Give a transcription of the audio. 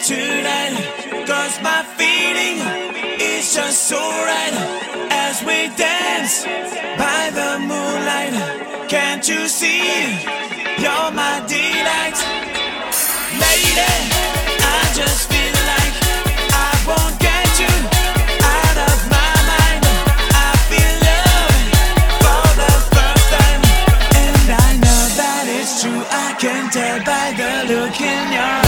tonight. Cause my feeling is just so right as we dance by the moonlight. Can't you see? You're my delight, lady. I just feel like I won't get. I can tell by the look in your eyes.